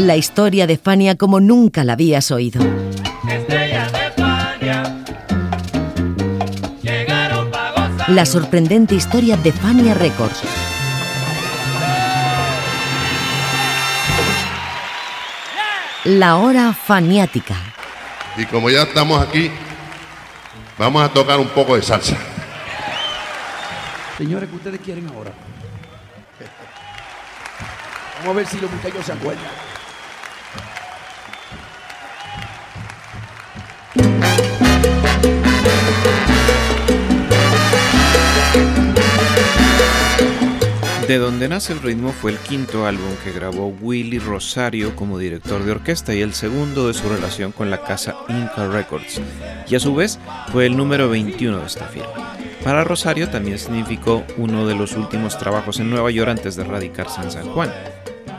La historia de Fania como nunca la habías oído. La sorprendente historia de Fania Records. La hora faniática. Y como ya estamos aquí, vamos a tocar un poco de salsa. Señores, ¿qué ustedes quieren ahora? Vamos a ver si los muchachos se acuerdan. De donde nace el ritmo fue el quinto álbum que grabó Willy Rosario como director de orquesta y el segundo de su relación con la casa Inca Records, y a su vez fue el número 21 de esta firma. Para Rosario también significó uno de los últimos trabajos en Nueva York antes de radicarse en San Juan.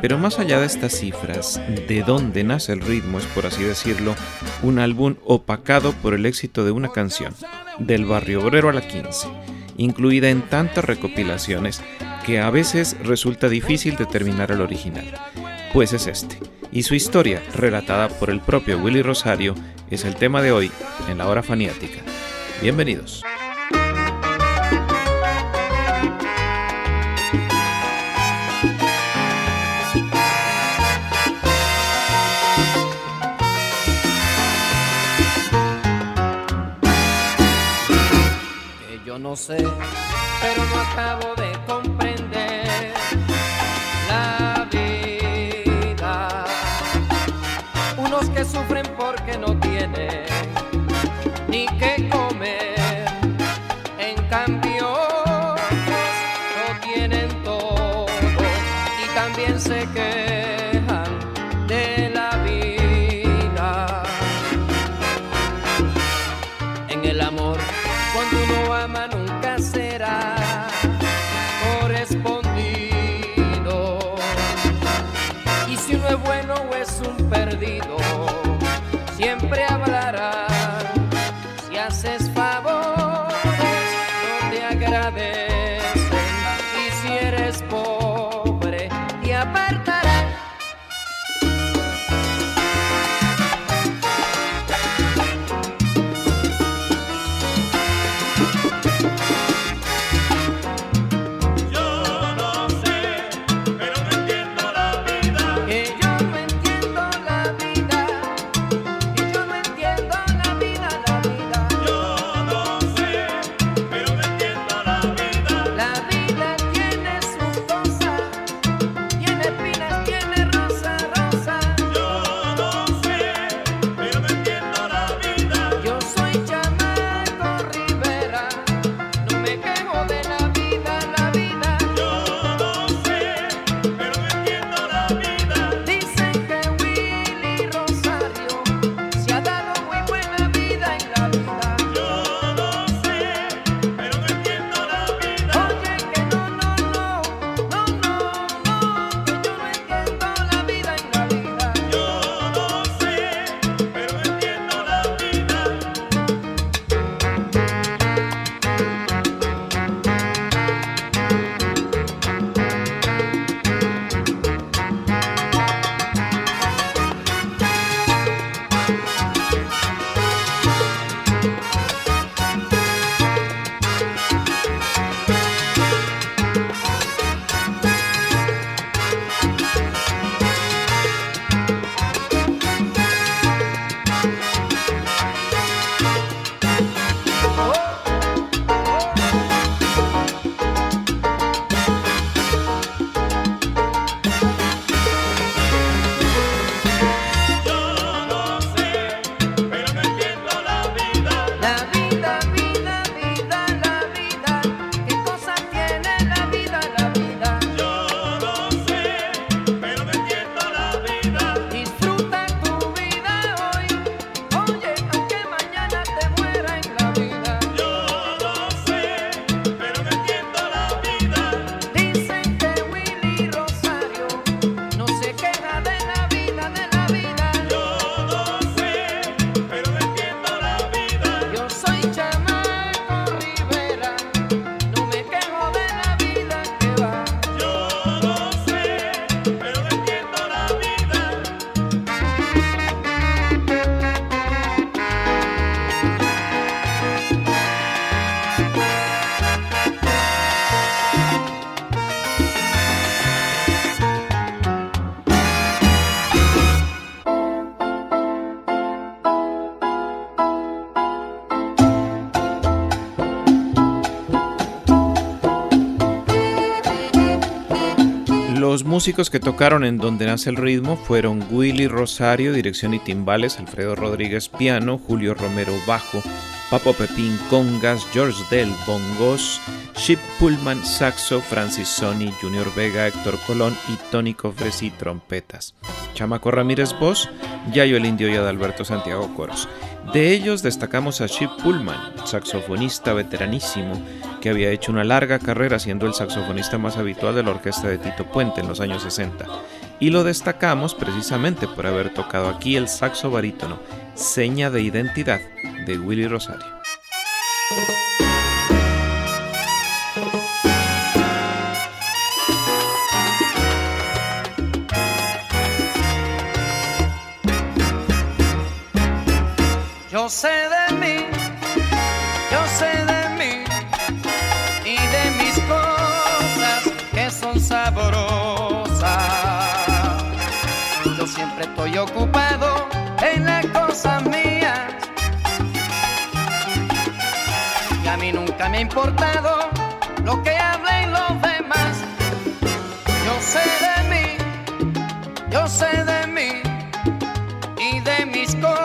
Pero más allá de estas cifras, de dónde nace el ritmo es, por así decirlo, un álbum opacado por el éxito de una canción, del barrio obrero a la 15, incluida en tantas recopilaciones que a veces resulta difícil determinar el original, pues es este, y su historia, relatada por el propio Willy Rosario, es el tema de hoy en la hora faniática. Bienvenidos. yo no sé, pero no acabo de músicos que tocaron en Donde Nace el Ritmo fueron Willy Rosario, dirección y timbales, Alfredo Rodríguez, piano, Julio Romero, bajo, Papo Pepín, congas, George Dell, bongos, Chip Pullman, saxo, Francis Sony, Junior Vega, Héctor Colón y Tony Cofresi, trompetas. Chamaco Ramírez, voz, Yayo el Indio y Adalberto Santiago, coros. De ellos destacamos a Chip Pullman, saxofonista veteranísimo, que había hecho una larga carrera siendo el saxofonista más habitual de la orquesta de Tito Puente en los años 60. Y lo destacamos precisamente por haber tocado aquí el saxo barítono, seña de identidad de Willy Rosario. Me ha importado lo que hablen los demás. Yo sé de mí, yo sé de mí y de mis cosas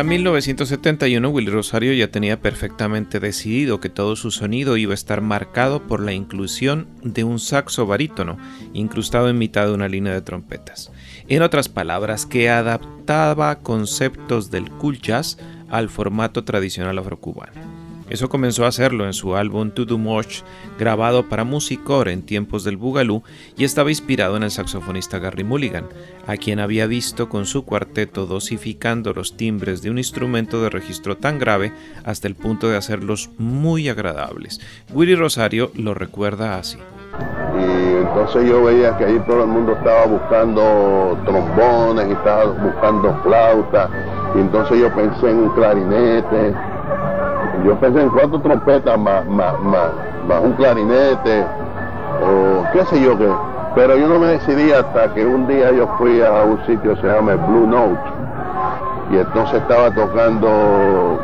Para 1971 Willy Rosario ya tenía perfectamente decidido que todo su sonido iba a estar marcado por la inclusión de un saxo barítono incrustado en mitad de una línea de trompetas. En otras palabras, que adaptaba conceptos del cool jazz al formato tradicional afrocubano. Eso comenzó a hacerlo en su álbum To Do Much, grabado para Musicore en tiempos del Boogaloo, y estaba inspirado en el saxofonista Gary Mulligan, a quien había visto con su cuarteto dosificando los timbres de un instrumento de registro tan grave hasta el punto de hacerlos muy agradables. Willy Rosario lo recuerda así. Y entonces yo veía que ahí todo el mundo estaba buscando trombones y estaba buscando flautas. Y entonces yo pensé en un clarinete. Yo pensé en cuatro trompetas más, más, más, más un clarinete o qué sé yo qué. Pero yo no me decidí hasta que un día yo fui a un sitio que se llama Blue Note. Y entonces estaba tocando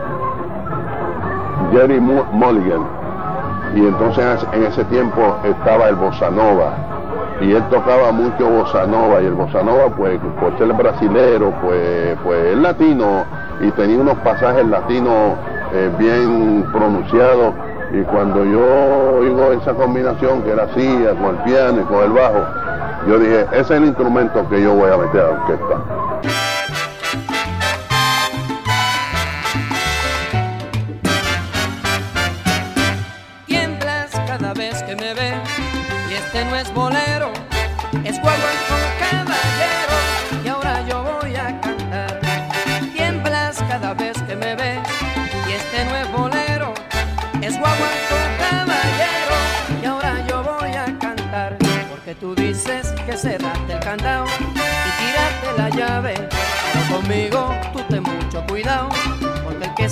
Jerry Mu- Mulligan. Y entonces en ese tiempo estaba el bossa nova. Y él tocaba mucho bossa nova. Y el bossa nova, pues, por ser brasilero, pues, pues es latino. Y tenía unos pasajes latinos eh, bien pronunciados. Y cuando yo oigo esa combinación que era así, con el piano y con el bajo, yo dije, ese es el instrumento que yo voy a meter a la orquesta. Vez que me y este no es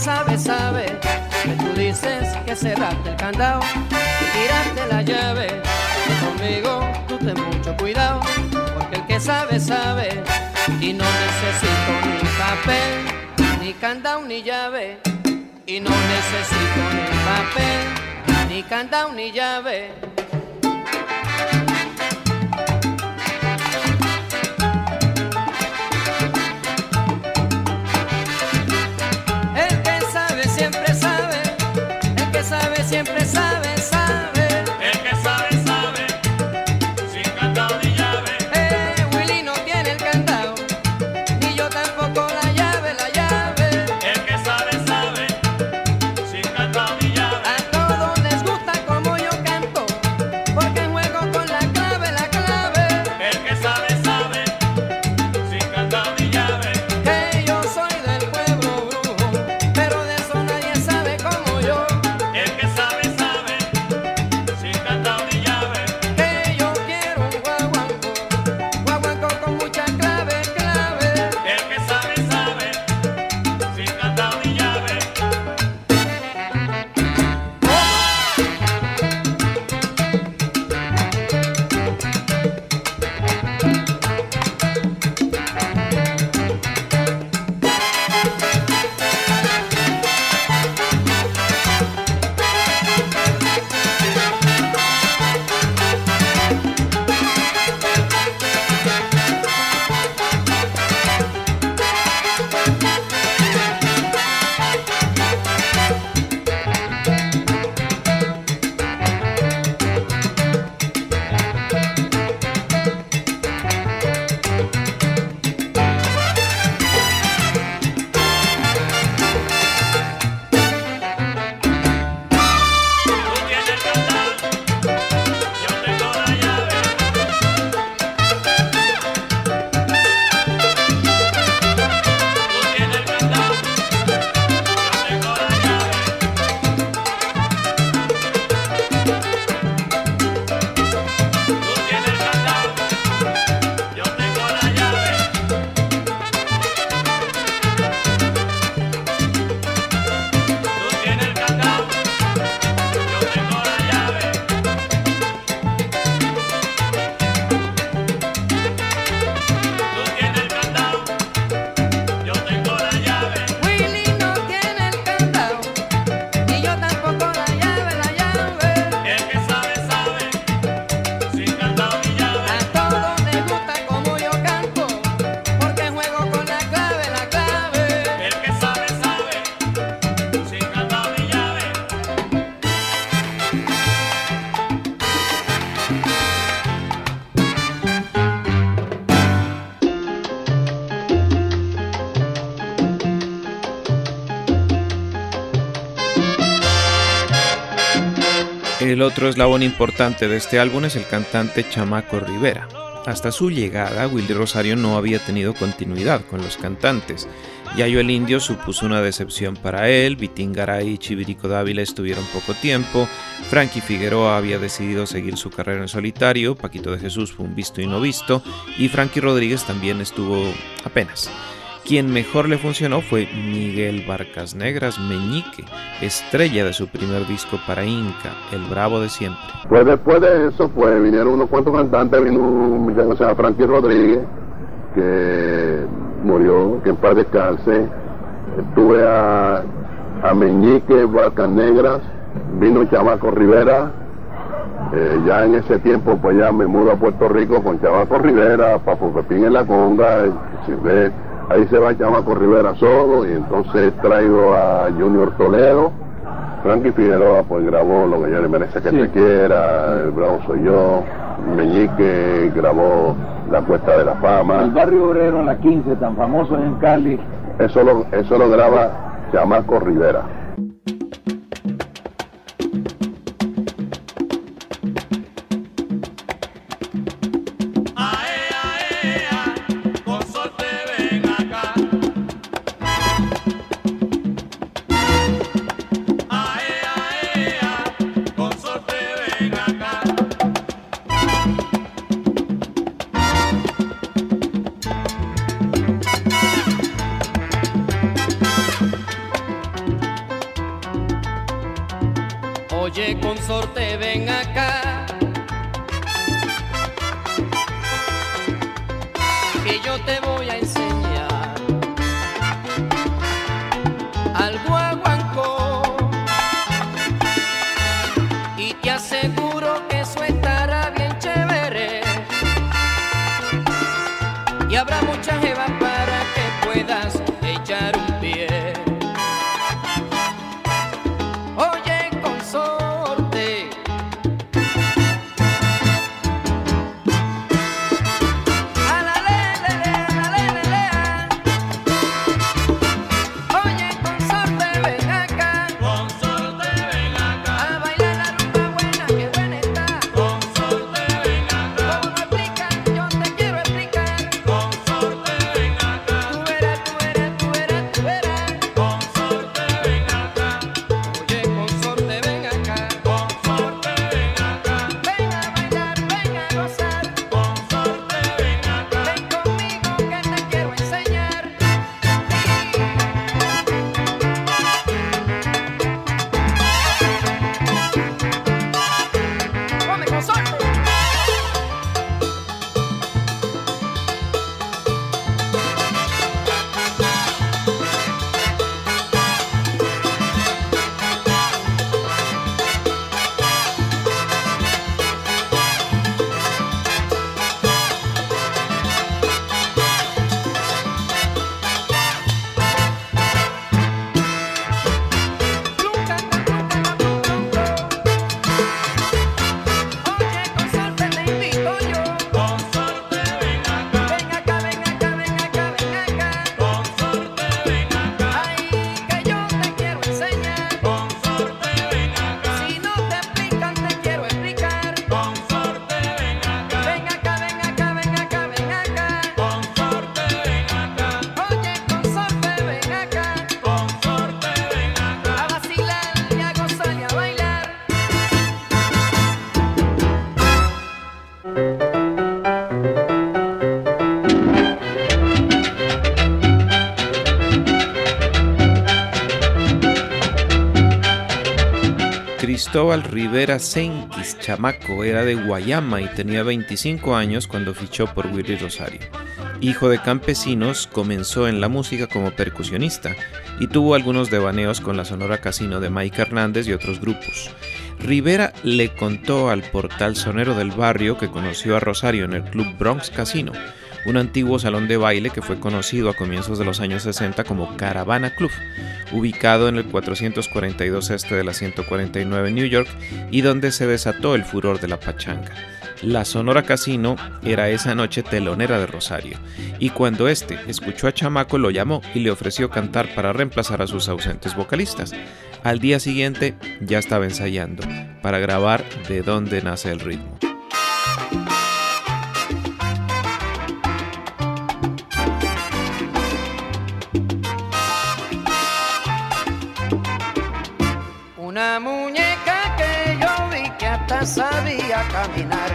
sabe sabe que tú dices que cerraste el candado y tiraste la llave. Conmigo tú ten mucho cuidado, porque el que sabe sabe. Y no necesito ni papel, ni candado, ni llave. Y no necesito ni papel, ni candado, ni llave. Otro eslabón importante de este álbum es el cantante Chamaco Rivera. Hasta su llegada, Willy Rosario no había tenido continuidad con los cantantes. Yayo el Indio supuso una decepción para él, Vitingaray y Chivirico Dávila estuvieron poco tiempo, Frankie Figueroa había decidido seguir su carrera en solitario, Paquito de Jesús fue un visto y no visto, y Frankie Rodríguez también estuvo apenas. Quien mejor le funcionó fue Miguel Barcas Negras Meñique, estrella de su primer disco para Inca, El Bravo de Siempre. Pues después de eso, pues vinieron unos cuantos cantantes, vino un muchacho que se llama Frankie Rodríguez, que murió, que en paz descanse. Tuve a, a Meñique, Barcas Negras, vino Chamaco Rivera. Eh, ya en ese tiempo, pues ya me mudo a Puerto Rico con Chamaco Rivera, Papo Pepín en la conga, si ve, ahí se va Chamaco Rivera solo, y entonces traigo a Junior Toledo. Frankie Figueroa pues grabó Lo que yo le merece que te quiera, El Bravo soy yo, Meñique grabó La Cuesta de la Fama. El barrio obrero en la 15, tan famoso en Cali. Eso lo, eso lo graba Chamaco Rivera. Y habrá mucha jeva Cristóbal Rivera Senquis, chamaco, era de Guayama y tenía 25 años cuando fichó por Willy Rosario. Hijo de campesinos, comenzó en la música como percusionista y tuvo algunos devaneos con la Sonora Casino de Mike Hernández y otros grupos. Rivera le contó al portal sonero del barrio que conoció a Rosario en el Club Bronx Casino, un antiguo salón de baile que fue conocido a comienzos de los años 60 como Caravana Club, ubicado en el 442 este de la 149 New York y donde se desató el furor de la pachanga. La Sonora Casino era esa noche telonera de Rosario, y cuando este escuchó a Chamaco lo llamó y le ofreció cantar para reemplazar a sus ausentes vocalistas. Al día siguiente ya estaba ensayando para grabar De dónde nace el ritmo. Caminar.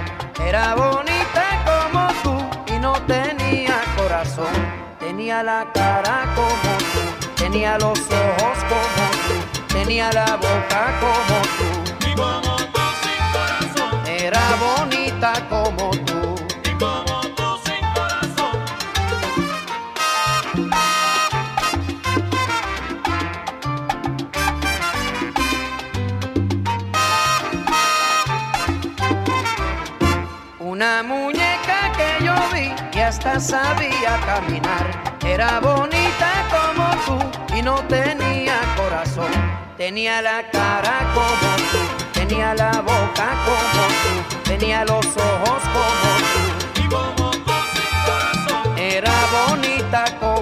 Era bonita como tú y no tenía corazón. Tenía la cara como tú, tenía los ojos como tú, tenía la boca como tú. Y como tú sin corazón, Era bonita como tú. Hasta sabía caminar. Era bonita como tú y no tenía corazón. Tenía la cara como tú, tenía la boca como tú, tenía los ojos como tú. y como tú sin corazón, Era bonita como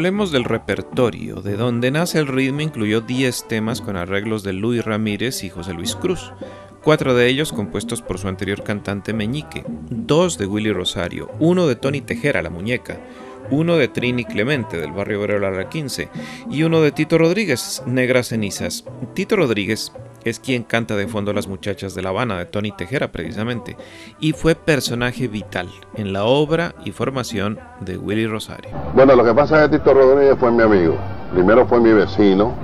Hablemos del repertorio, de donde nace el ritmo incluyó 10 temas con arreglos de Luis Ramírez y José Luis Cruz, cuatro de ellos compuestos por su anterior cantante Meñique, dos de Willy Rosario, uno de Tony Tejera, la muñeca, uno de Trini Clemente del barrio Obrero la 15 y uno de Tito Rodríguez, Negras Cenizas. Tito Rodríguez es quien canta de fondo Las muchachas de La Habana de Tony Tejera precisamente y fue personaje vital en la obra y formación de Willy Rosario. Bueno, lo que pasa es que Tito Rodríguez fue mi amigo. Primero fue mi vecino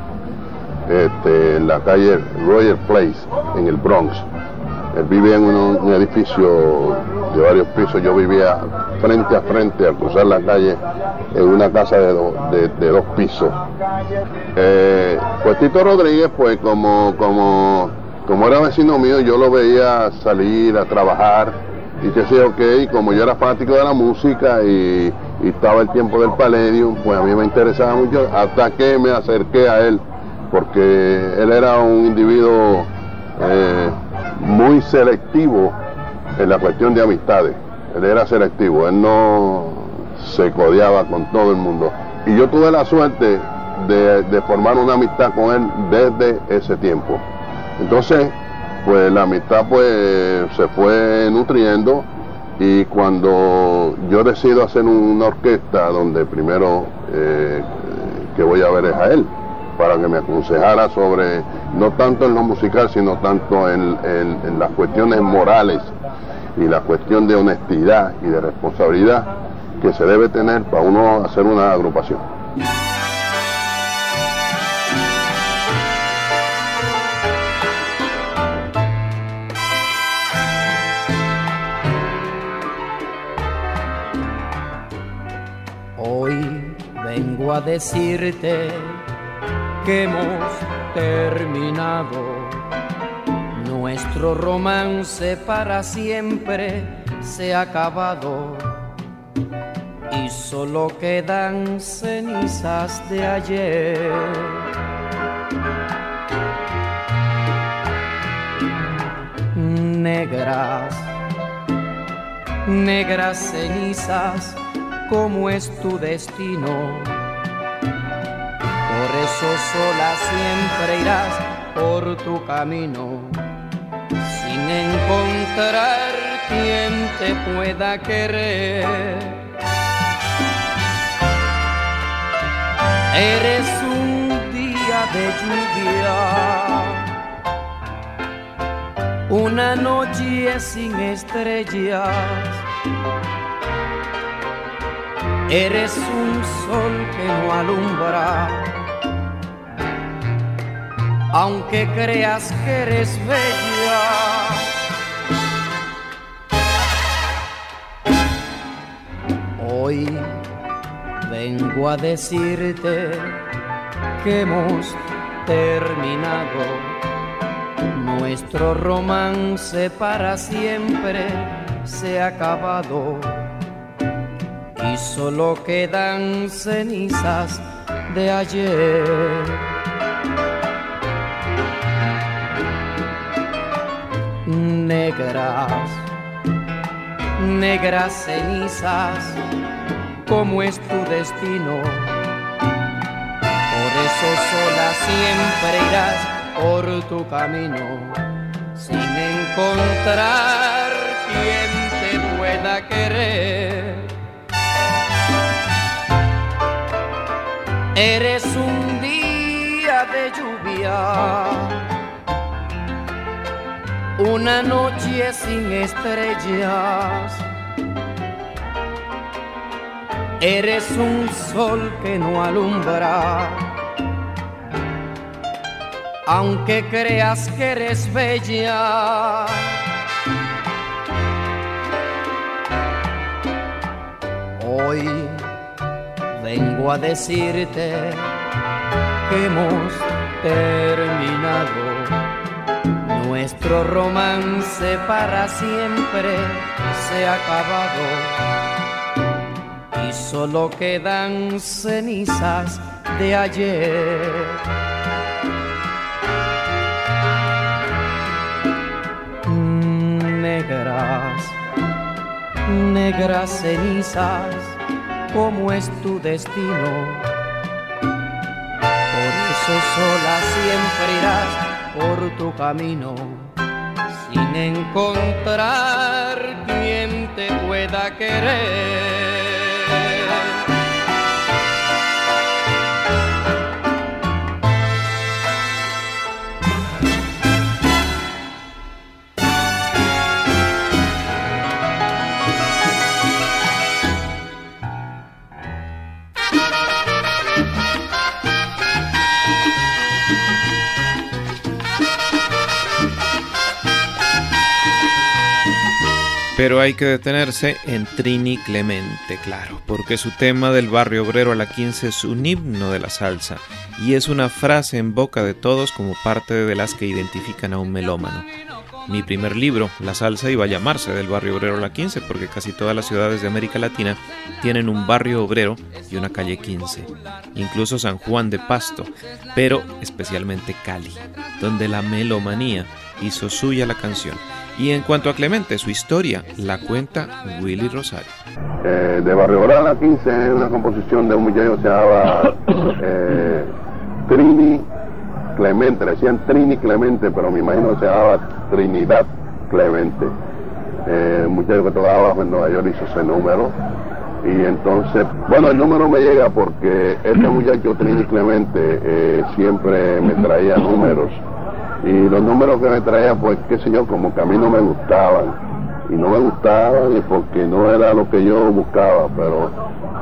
este, en la calle Royal Place, en el Bronx. Él vivía en un, un edificio de varios pisos. Yo vivía frente a frente, al cruzar la calle, en una casa de, do- de- de dos pisos. Eh, pues Tito Rodríguez, pues como, era vecino mío, yo lo veía salir a trabajar y que sé qué, y como yo era fanático de la música y, y estaba el tiempo del Palladium, pues a mí me interesaba mucho, hasta que me acerqué a él, porque él era un individuo eh, muy selectivo en la cuestión de amistades. Él era selectivo, él no se codeaba con todo el mundo. Y yo tuve la suerte de, formar una amistad con él desde ese tiempo. Entonces, pues la amistad pues se fue nutriendo y cuando yo decido hacer una orquesta donde primero eh, que voy a ver es a él, para que me aconsejara sobre, no tanto en lo musical, sino tanto en las cuestiones morales y la cuestión de honestidad y de responsabilidad que se debe tener para uno hacer una agrupación. Hoy vengo a decirte que hemos terminado. Nuestro romance para siempre se ha acabado y solo quedan cenizas de ayer. Negras, negras cenizas como es tu destino. Por eso sola siempre irás por tu camino, encontrar quien te pueda querer. Eres un día de lluvia, una noche sin estrellas. Eres un sol que no alumbra, aunque creas que eres bella. Hoy vengo a decirte que hemos terminado nuestro romance para siempre se ha acabado y solo quedan cenizas de ayer. Negras, negras cenizas, como es tu destino. Por eso sola siempre irás por tu camino, sin encontrar quien te pueda querer. Eres un día de lluvia, una noche sin estrellas. Eres un sol que no alumbra, aunque creas que eres bella. Hoy vengo a decirte que hemos terminado nuestro romance para siempre se ha acabado y solo quedan cenizas de ayer. Negras, negras cenizas, como es tu destino. Por eso sola siempre irás por tu camino, sin encontrar quien te pueda querer. Pero hay que detenerse en Trini Clemente, claro, porque su tema del barrio obrero a la 15 es un himno de la salsa y es una frase en boca de todos como parte de las que identifican a un melómano. Mi primer libro, La salsa, iba a llamarse del barrio obrero a la 15 porque casi todas las ciudades de América Latina tienen un barrio obrero y una calle 15, incluso San Juan de Pasto, pero especialmente Cali, donde la melomanía hizo suya la canción. Y en cuanto a Clemente, su historia la cuenta Willy Rosario. Eh, de Barrio Obrero a la 15 es una composición de un muchacho que se llamaba eh, Trini Clemente, le decían Trini Clemente, pero me imagino que se llamaba Trinidad Clemente. Eh, un muchacho que tocaba en Nueva York hizo ese número Y entonces, bueno, el número me llega porque este muchacho Trini Clemente siempre me traía números. Y los números que me traía, pues, qué sé yo, como que a mí no me gustaban. Y no me gustaban y porque no era lo que yo buscaba, pero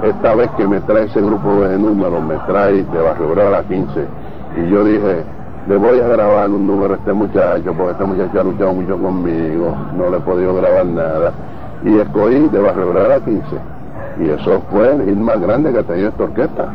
esta vez que me trae ese grupo de números, me trae de Barrio a la 15. Y yo dije, le voy a grabar un número a este muchacho, porque este muchacho ha luchado mucho conmigo, no le he podido grabar nada. Y escogí de Barrio a la 15. Y eso fue el más grande que ha tenido esta orquesta.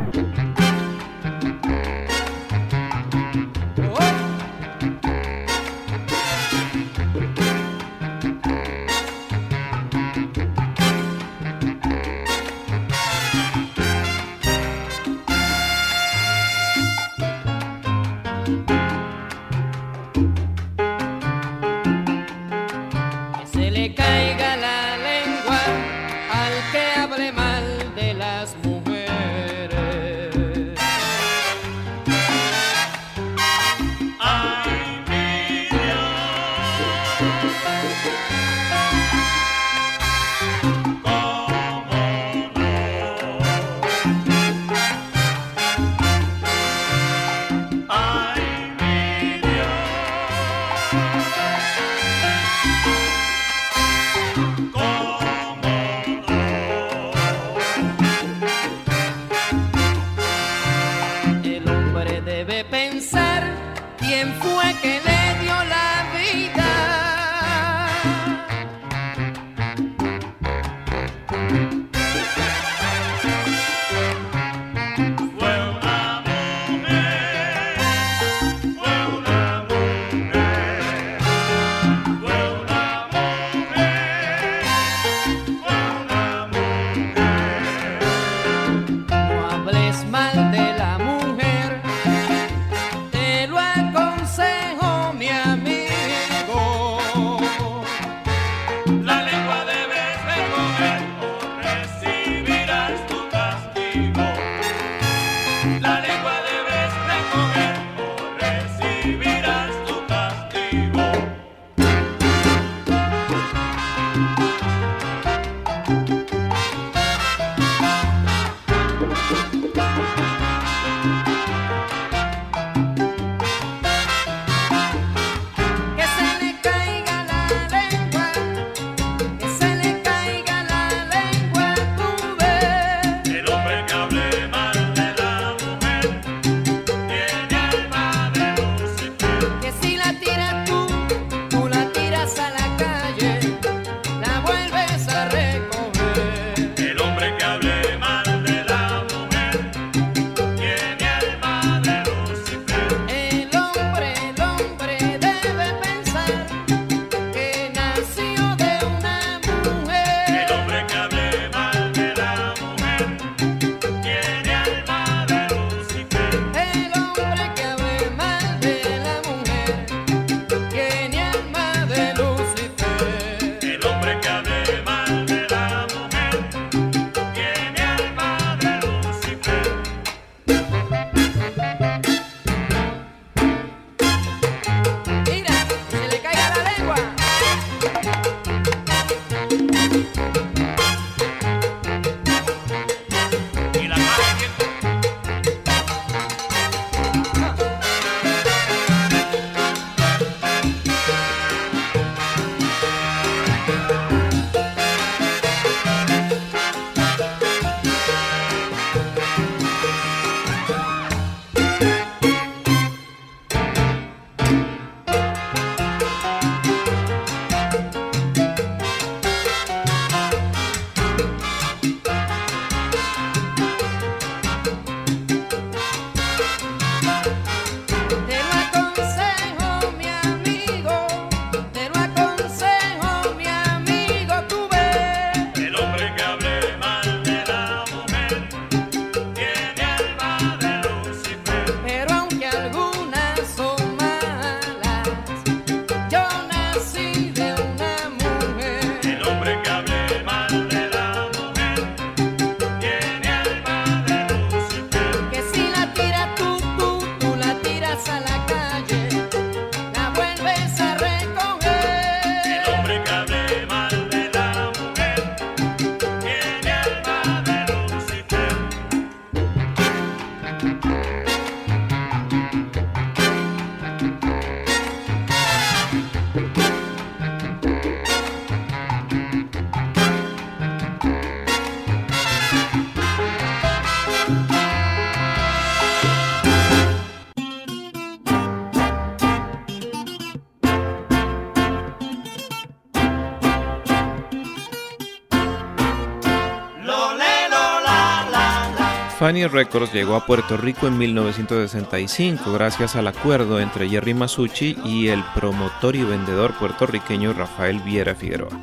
Fania Records llegó a Puerto Rico en 1965 gracias al acuerdo entre Jerry Masucci y el promotor y vendedor puertorriqueño Rafael Viera Figueroa.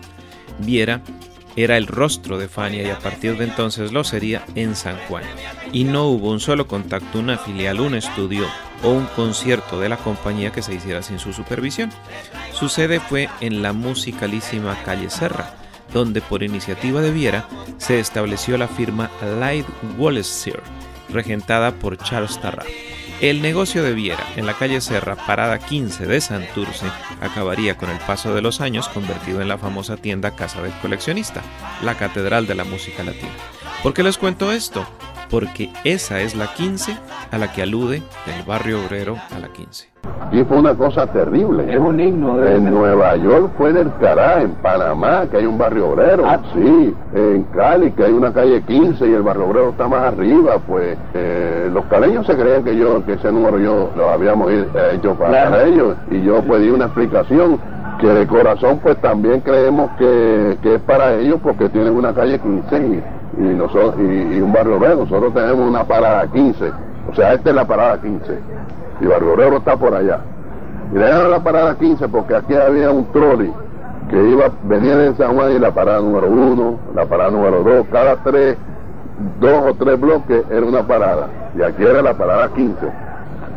Viera era el rostro de Fania y a partir de entonces lo sería en San Juan. Y no hubo un solo contacto, una filial, un estudio o un concierto de la compañía que se hiciera sin su supervisión. Su sede fue en la musicalísima calle Serra, donde por iniciativa de Viera se estableció la firma Light Wallacre, regentada por Charles Tarra. El negocio de Viera en la calle Serra, parada 15 de Santurce, acabaría con el paso de los años convertido en la famosa tienda Casa del Coleccionista, la catedral de la música latina. ¿Por qué les cuento esto? Porque esa es la 15 a la que alude del barrio obrero a la 15. Y fue una cosa terrible. Es un himno de En Nueva York fue del Cará, en Panamá, que hay un barrio obrero. Ah. Sí, en Cali, que hay una calle 15 y el barrio obrero está más arriba. Pues eh, los caleños se creen que yo, que ese número yo lo habíamos eh, hecho para Claro. ellos. Y yo pues di una explicación que de corazón pues también creemos que, que es para ellos porque tienen una calle 15 y, nosotros, y, un barrio obrero. Nosotros tenemos una parada 15. O sea, esta es la parada 15 y Barrio Obrero está por allá. Y le la parada 15 porque aquí había un trolley que iba, venía de San Juan y la parada número 1, la parada número 2, cada tres, dos o tres bloques era una parada. Y aquí era la parada 15.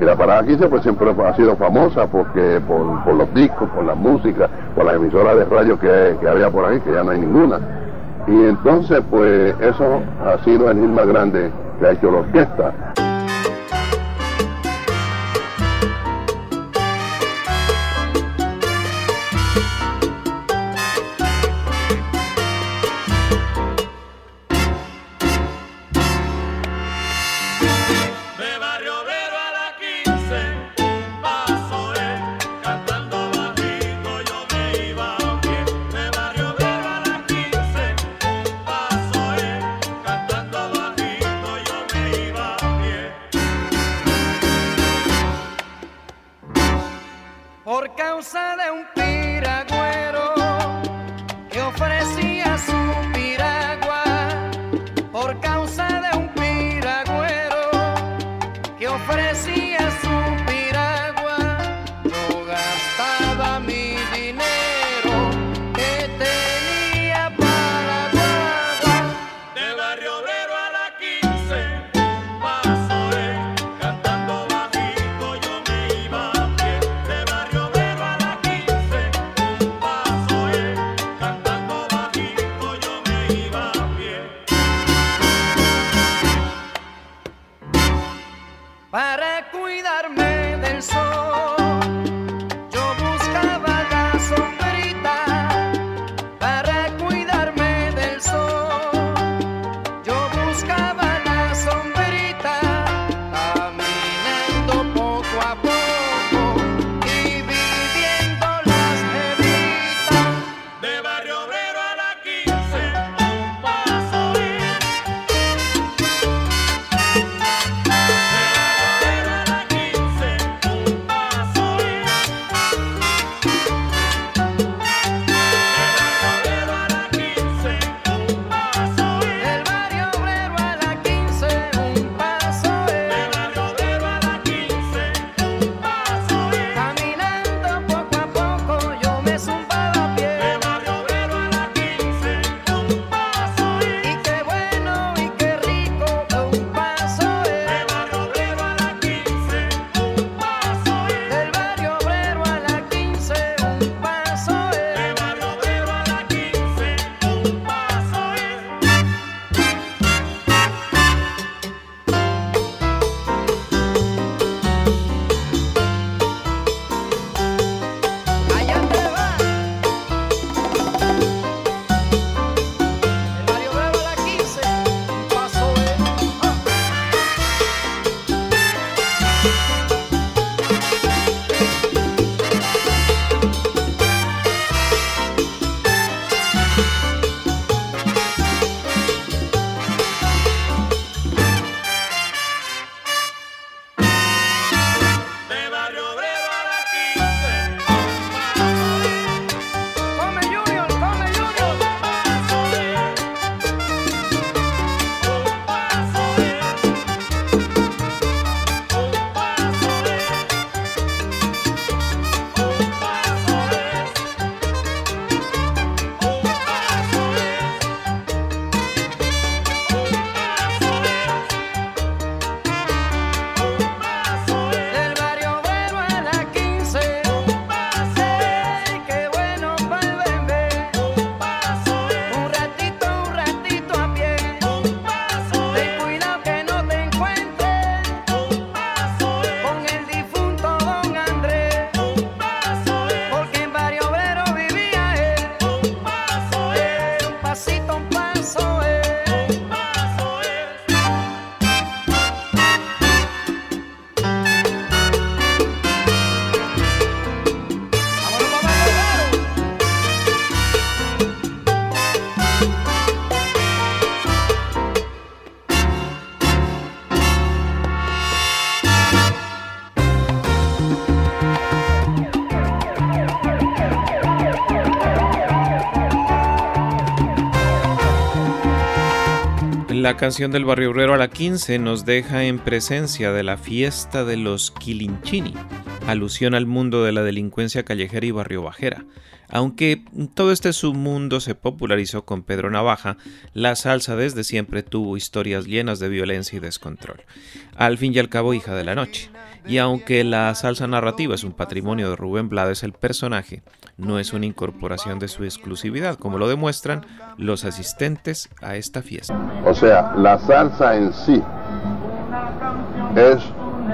Y la parada 15 pues siempre ha sido famosa porque por, por los discos, por la música, por las emisoras de radio que había por ahí, que ya no hay ninguna. Y entonces pues eso ha sido el más grande que ha hecho la orquesta. Canción del barrio obrero a la 15 nos deja en presencia de la fiesta de los Quilinchini, alusión al mundo de la delincuencia callejera y barrio bajera. Aunque todo este submundo se popularizó con Pedro Navaja, la salsa desde siempre tuvo historias llenas de violencia y descontrol. Al fin y al cabo, hija de la noche. Y aunque la salsa narrativa es un patrimonio de Rubén Blades, el personaje no es una incorporación de su exclusividad, como lo demuestran los asistentes a esta fiesta. O sea, la salsa en sí es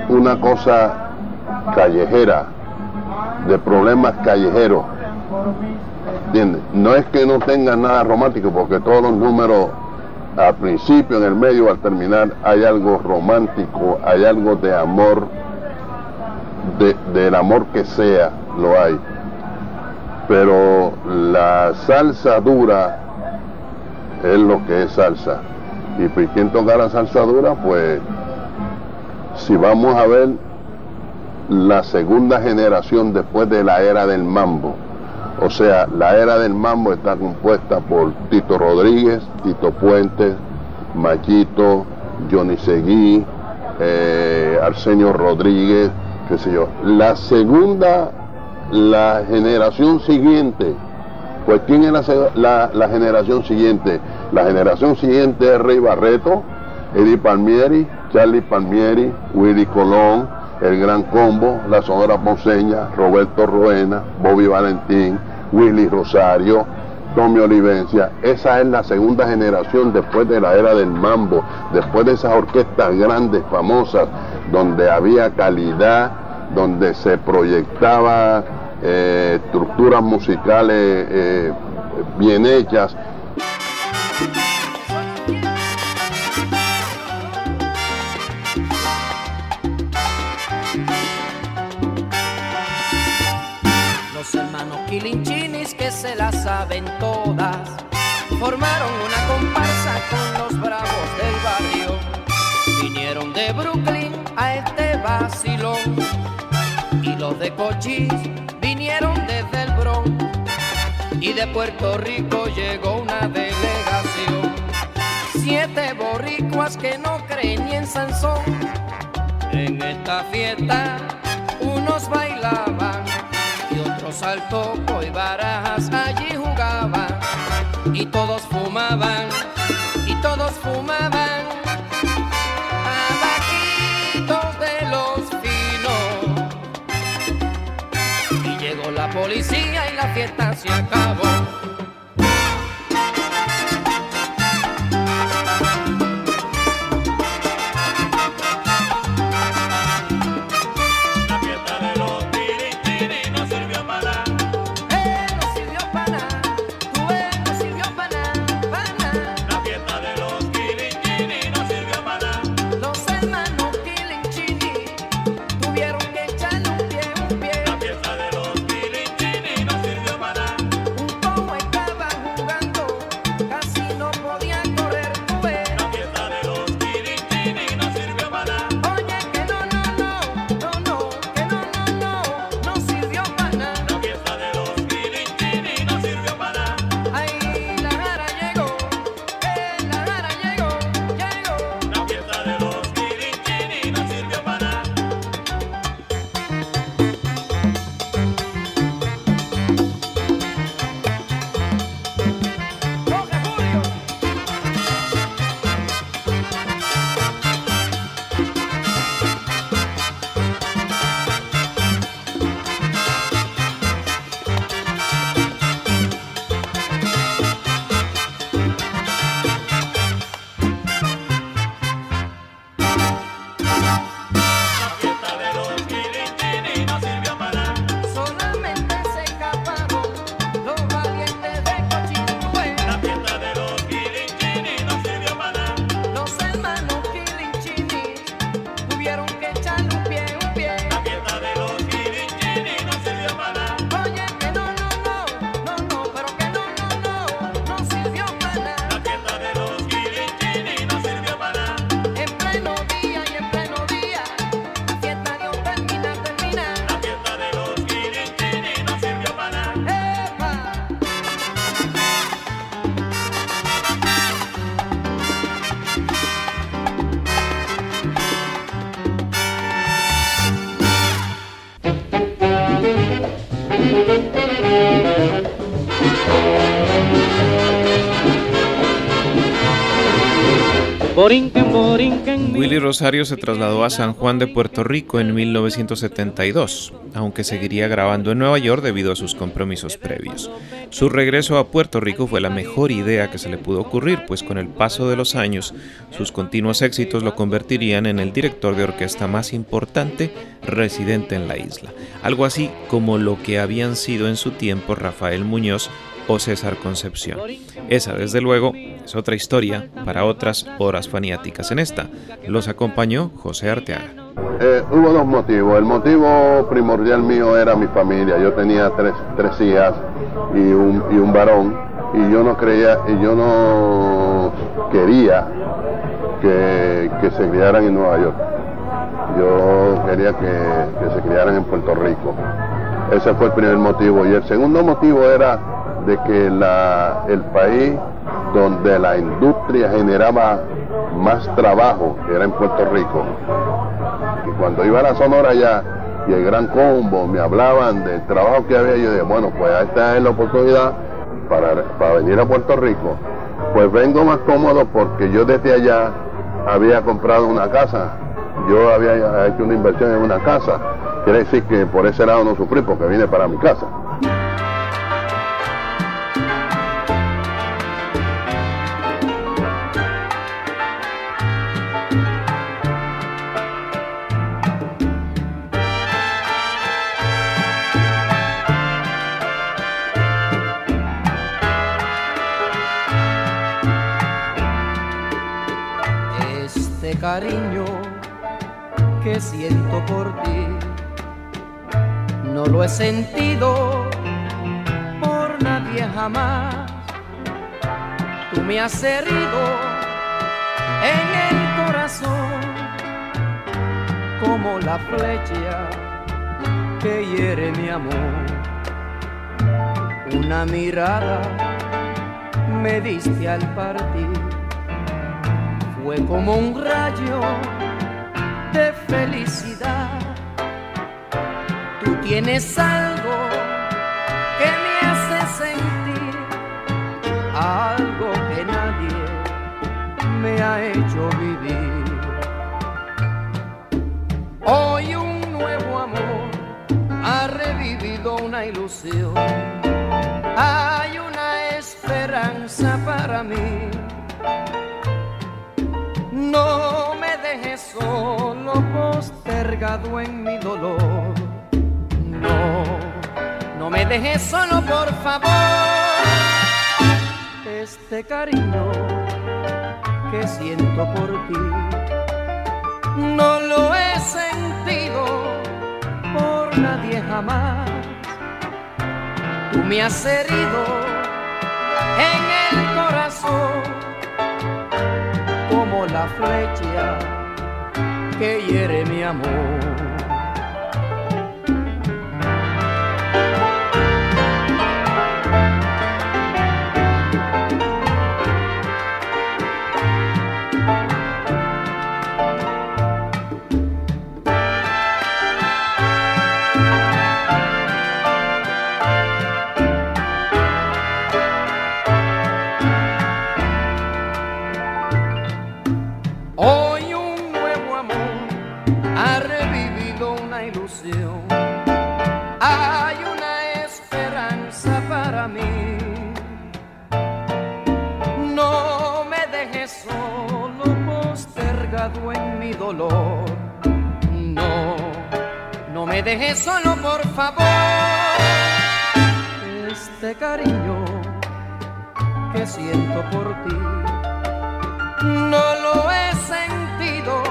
una cosa callejera, de problemas callejeros. ¿Entiendes? No es que no tenga nada romántico, porque todos los números al principio, en el medio, al terminar, hay algo romántico, hay algo de amor, de- del amor que sea, lo hay. Pero la salsa dura es lo que es salsa. Y pues, ¿quién toca la salsa dura? Pues si vamos a ver la segunda generación después de la era del mambo. O sea, la era del mambo está compuesta por Tito Rodríguez, Tito Puentes, Machito, Johnny Seguí, eh, Arsenio Rodríguez, qué sé yo. La segunda, la generación siguiente, pues ¿quién es la, la generación siguiente? La generación siguiente es Rey Barreto, Eddie Palmieri, Charlie Palmieri, Willy Colón, El Gran Combo, La Sonora Ponceña, Roberto Roena, Bobby Valentín, Willy Rosario, Tommy Olivencia. Esa es la segunda generación después de la era del mambo, después de esas orquestas grandes, famosas, donde había calidad, donde se proyectaba eh, estructuras musicales eh, bien hechas. Saben todas formaron una comparsa con los bravos del barrio. Vinieron de Brooklyn a este vacilón y los de Cochise vinieron desde el Bronx y de Puerto Rico llegó una delegación. Siete borricuas que no creen ni en Sansón. En esta fiesta unos bailaban y otros al topo y barajas allí y todos fumaban y todos fumaban de los finos. Y llegó la policía y la fiesta se acabó Willy Rosario se trasladó a San Juan de Puerto Rico en 1972, aunque seguiría grabando en Nueva York debido a sus compromisos previos. Su regreso a Puerto Rico fue la mejor idea que se le pudo ocurrir, pues con el paso de los años, sus continuos éxitos lo convertirían en el director de orquesta más importante residente en la isla, algo así como lo que habían sido en su tiempo Rafael Muñoz o César Concepción. Esa, desde luego, es otra historia para otras horas faniáticas. En esta los acompañó José Arteaga. Eh, hubo dos motivos. El motivo primordial mío era mi familia. Yo tenía tres, tres hijas y un, y un varón y yo no creía y yo no quería que, que se criaran en Nueva York. Yo quería que, que se criaran en Puerto Rico. Ese fue el primer motivo. Y el segundo motivo era de que la, el país donde la industria generaba más trabajo, era en Puerto Rico. Y cuando iba a la Sonora allá y el Gran Combo me hablaban del trabajo que había, yo dije, bueno, pues esta es la oportunidad para, para venir a Puerto Rico. Pues vengo más cómodo porque yo desde allá había comprado una casa. Yo había hecho una inversión en una casa. Quiere decir que por ese lado no sufrí porque vine para mi casa. He sentido por nadie jamás. Tú me has herido en el corazón como la flecha que hiere mi amor. Una mirada me diste al partir fue como un rayo de felicidad. Tienes algo que me hace sentir, algo que nadie me ha hecho vivir. Hoy un nuevo amor ha revivido una ilusión. Hay una esperanza para mí. No me dejes solo postergado en mi dolor. No, me dejes solo, por favor. Este cariño que siento por ti no lo he sentido por nadie jamás. Tú me has herido en el corazón como la flecha que hiere mi amor. En mi dolor. No, no me dejes solo, por favor. Este cariño que siento por ti no lo he sentido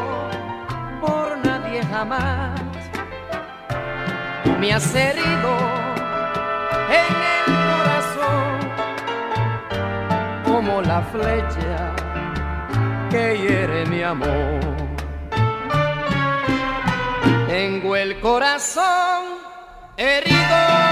por nadie jamás. Me has herido en el corazón como la flecha que hiere mi amor. Tengo el corazón herido.